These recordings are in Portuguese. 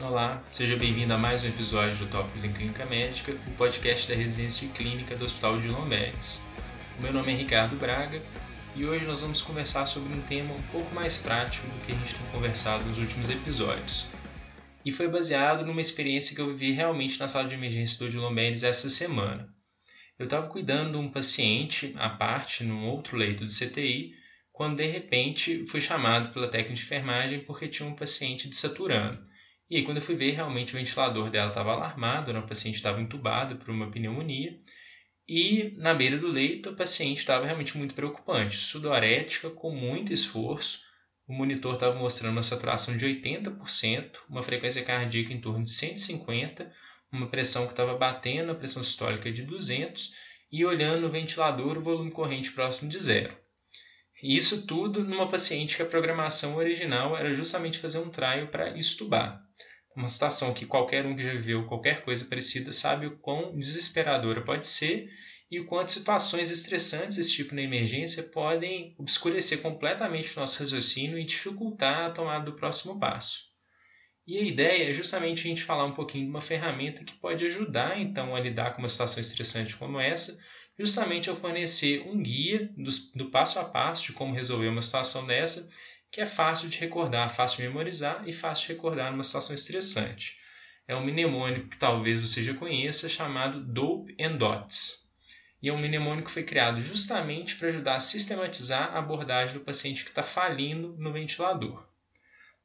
Olá, seja bem-vindo a mais um episódio do Tópicos em Clínica Médica, o podcast da residência de clínica do Hospital de Lomberes. O meu nome é Ricardo Braga e hoje nós vamos conversar sobre um tema um pouco mais prático do que a gente tem conversado nos últimos episódios. E foi baseado numa experiência que eu vivi realmente na sala de emergência do Odilomberes essa semana. Eu estava cuidando de um paciente à parte, num outro leito de CTI, quando de repente fui chamado pela técnica de enfermagem porque tinha um paciente desaturando. E aí, quando eu fui ver, realmente o ventilador dela estava alarmado, né? o paciente estava entubado por uma pneumonia. E na beira do leito, o paciente estava realmente muito preocupante, sudorética, com muito esforço. O monitor estava mostrando uma saturação de 80%, uma frequência cardíaca em torno de 150, uma pressão que estava batendo, a pressão sistólica de 200, e olhando no ventilador, o volume corrente próximo de zero. E isso tudo numa paciente que a programação original era justamente fazer um trial para estubar. Uma situação que qualquer um que já viveu qualquer coisa parecida sabe o quão desesperadora pode ser e o quanto situações estressantes desse tipo na emergência podem obscurecer completamente o nosso raciocínio e dificultar a tomada do próximo passo. E a ideia é justamente a gente falar um pouquinho de uma ferramenta que pode ajudar então a lidar com uma situação estressante como essa, justamente ao fornecer um guia do, do passo a passo de como resolver uma situação dessa, que é fácil de recordar, fácil de memorizar e fácil de recordar numa situação estressante. É um mnemônico que talvez você já conheça, chamado Dope and Dots. E é um mnemônico que foi criado justamente para ajudar a sistematizar a abordagem do paciente que está falindo no ventilador.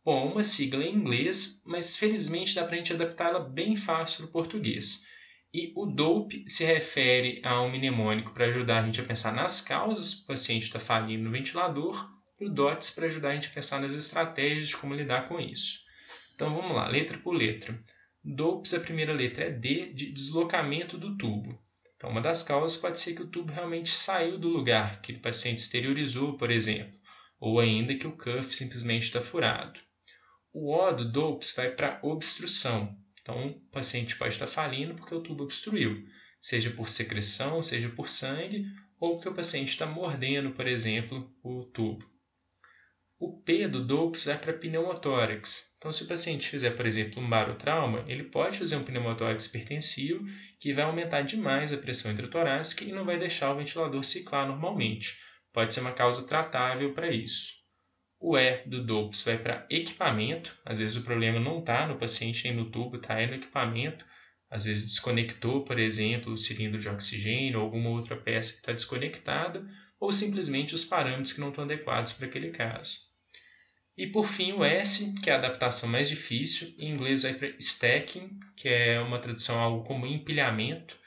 Bom, uma sigla em inglês, mas felizmente dá para a gente adaptá-la bem fácil para o português. E o DOPE se refere a um mnemônico para ajudar a gente a pensar nas causas que o paciente está falindo no ventilador, e o DOTS para ajudar a gente a pensar nas estratégias de como lidar com isso. Então vamos lá, letra por letra. DOPS, a primeira letra é D, de deslocamento do tubo. Então, uma das causas pode ser que o tubo realmente saiu do lugar, que o paciente exteriorizou, por exemplo, ou ainda que o cuff simplesmente está furado. O O do DOPS vai para obstrução. Então, o paciente pode estar falindo porque o tubo obstruiu, seja por secreção, seja por sangue, ou porque o paciente está mordendo, por exemplo, o tubo. O P do DOPS vai para pneumotórax. Então, se o paciente fizer, por exemplo, um barotrauma, ele pode fazer um pneumotórax hipertensivo que vai aumentar demais a pressão intratorácica e não vai deixar o ventilador ciclar normalmente. Pode ser uma causa tratável para isso. O E do DOPS vai para equipamento. Às vezes o problema não está no paciente nem no tubo, está no equipamento. Às vezes desconectou, por exemplo, o cilindro de oxigênio ou alguma outra peça que está desconectada, ou simplesmente os parâmetros que não estão adequados para aquele caso. E por fim o S, que é a adaptação mais difícil, em inglês vai para stacking, que é uma tradução algo como empilhamento.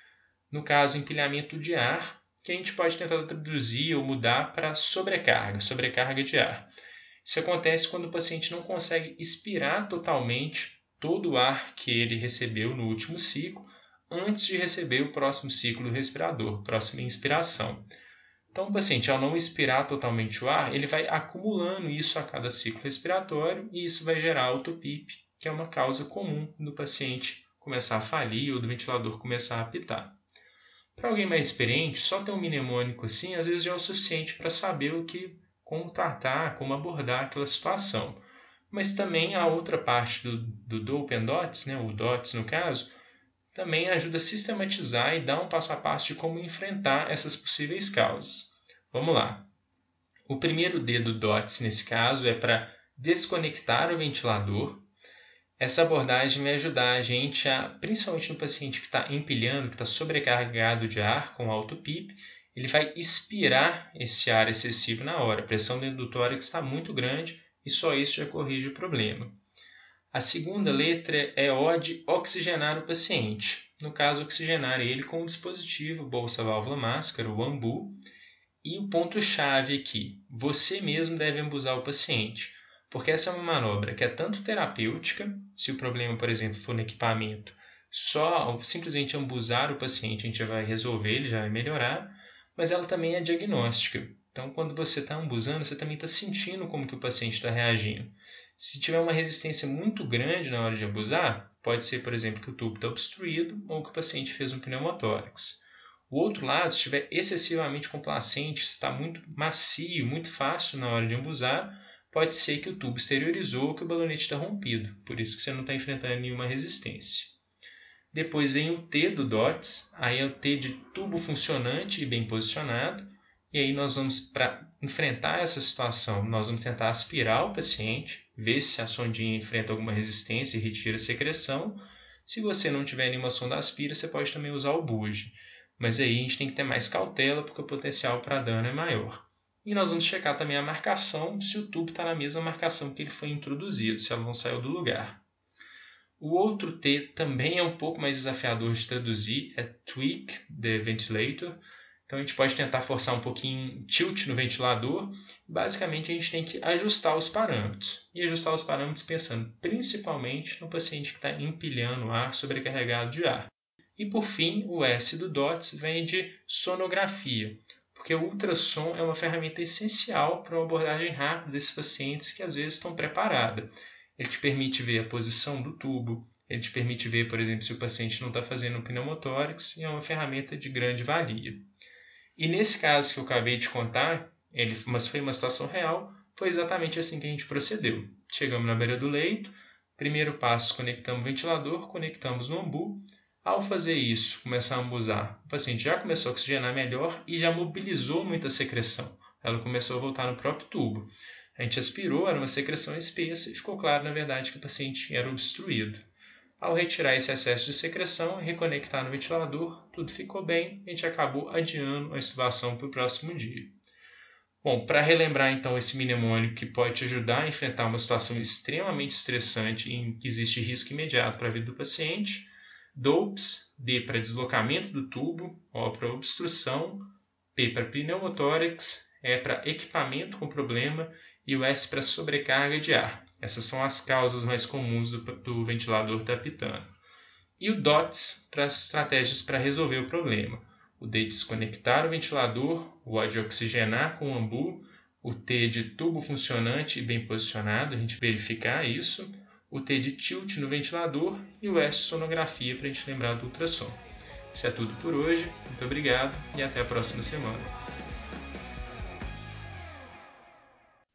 No caso, empilhamento de ar, que a gente pode tentar traduzir ou mudar para sobrecarga, sobrecarga de ar. Isso acontece quando o paciente não consegue expirar totalmente todo o ar que ele recebeu no último ciclo antes de receber o próximo ciclo do respirador, próxima inspiração. Então, o paciente, ao não expirar totalmente o ar, ele vai acumulando isso a cada ciclo respiratório e isso vai gerar autopip, que é uma causa comum do paciente começar a falir ou do ventilador começar a apitar. Para alguém mais experiente, só ter um mnemônico assim às vezes já é o suficiente para saber o que como tratar, como abordar aquela situação. Mas também a outra parte do, do Dope and Dots, né, o Dots no caso, também ajuda a sistematizar e dar um passo a passo de como enfrentar essas possíveis causas. Vamos lá. O primeiro D do DOTS, nesse caso, é para desconectar o ventilador. Essa abordagem vai ajudar a gente a, principalmente no paciente que está empilhando, que está sobrecarregado de ar com alto PIP, ele vai expirar esse ar excessivo na hora. A pressão do tórax está muito grande e só isso já corrige o problema. A segunda letra é O de oxigenar o paciente. No caso, oxigenar ele com o dispositivo bolsa-válvula máscara, o AMBU. E o ponto-chave aqui, você mesmo deve ambusar o paciente, porque essa é uma manobra que é tanto terapêutica, se o problema, por exemplo, for no equipamento, só simplesmente ambusar o paciente a gente já vai resolver, ele já vai melhorar, mas ela também é diagnóstica. Então, quando você está ambusando, você também está sentindo como que o paciente está reagindo. Se tiver uma resistência muito grande na hora de abusar, pode ser, por exemplo, que o tubo está obstruído ou que o paciente fez um pneumotórax. O outro lado, se estiver excessivamente complacente, se está muito macio, muito fácil na hora de abusar, pode ser que o tubo exteriorizou ou que o balonete está rompido, por isso que você não está enfrentando nenhuma resistência. Depois vem o T do DOTS, aí é o T de tubo funcionante e bem posicionado, e aí nós vamos, para enfrentar essa situação, nós vamos tentar aspirar o paciente, ver se a sondinha enfrenta alguma resistência e retira a secreção. Se você não tiver nenhuma sonda aspira, você pode também usar o buge. Mas aí a gente tem que ter mais cautela, porque o potencial para dano é maior. E nós vamos checar também a marcação, se o tubo está na mesma marcação que ele foi introduzido, se ela não saiu do lugar. O outro T também é um pouco mais desafiador de traduzir, é tweak the ventilator. Então a gente pode tentar forçar um pouquinho tilt no ventilador. Basicamente a gente tem que ajustar os parâmetros. E ajustar os parâmetros pensando principalmente no paciente que está empilhando ar sobrecarregado de ar. E por fim, o S do DOTS vem de sonografia, porque o ultrassom é uma ferramenta essencial para uma abordagem rápida desses pacientes que às vezes estão preparados. Ele te permite ver a posição do tubo, ele te permite ver, por exemplo, se o paciente não está fazendo um pneumotórax e é uma ferramenta de grande valia. E nesse caso que eu acabei de contar, ele, mas foi uma situação real, foi exatamente assim que a gente procedeu. Chegamos na beira do leito, primeiro passo, conectamos o ventilador, conectamos no ambu. Ao fazer isso, começamos a usar, o paciente já começou a oxigenar melhor e já mobilizou muita secreção. Ela começou a voltar no próprio tubo. A gente aspirou, era uma secreção espessa e ficou claro, na verdade, que o paciente era obstruído. Ao retirar esse excesso de secreção e reconectar no ventilador, tudo ficou bem, a gente acabou adiando a extubação para o próximo dia. Bom, para relembrar então esse mnemônico que pode te ajudar a enfrentar uma situação extremamente estressante em que existe risco imediato para a vida do paciente, DOPS, D para deslocamento do tubo, O para obstrução, P para pneumotórax, E para equipamento com problema e o S para sobrecarga de ar. Essas são as causas mais comuns do, do ventilador tapitano. E o DOTS para as estratégias para resolver o problema. O D de desconectar o ventilador, o O de oxigenar com o ambu, o T de tubo funcionante e bem posicionado, a gente verificar isso, o T de tilt no ventilador e o S sonografia para a gente lembrar do ultrassom. Isso é tudo por hoje, muito obrigado e até a próxima semana.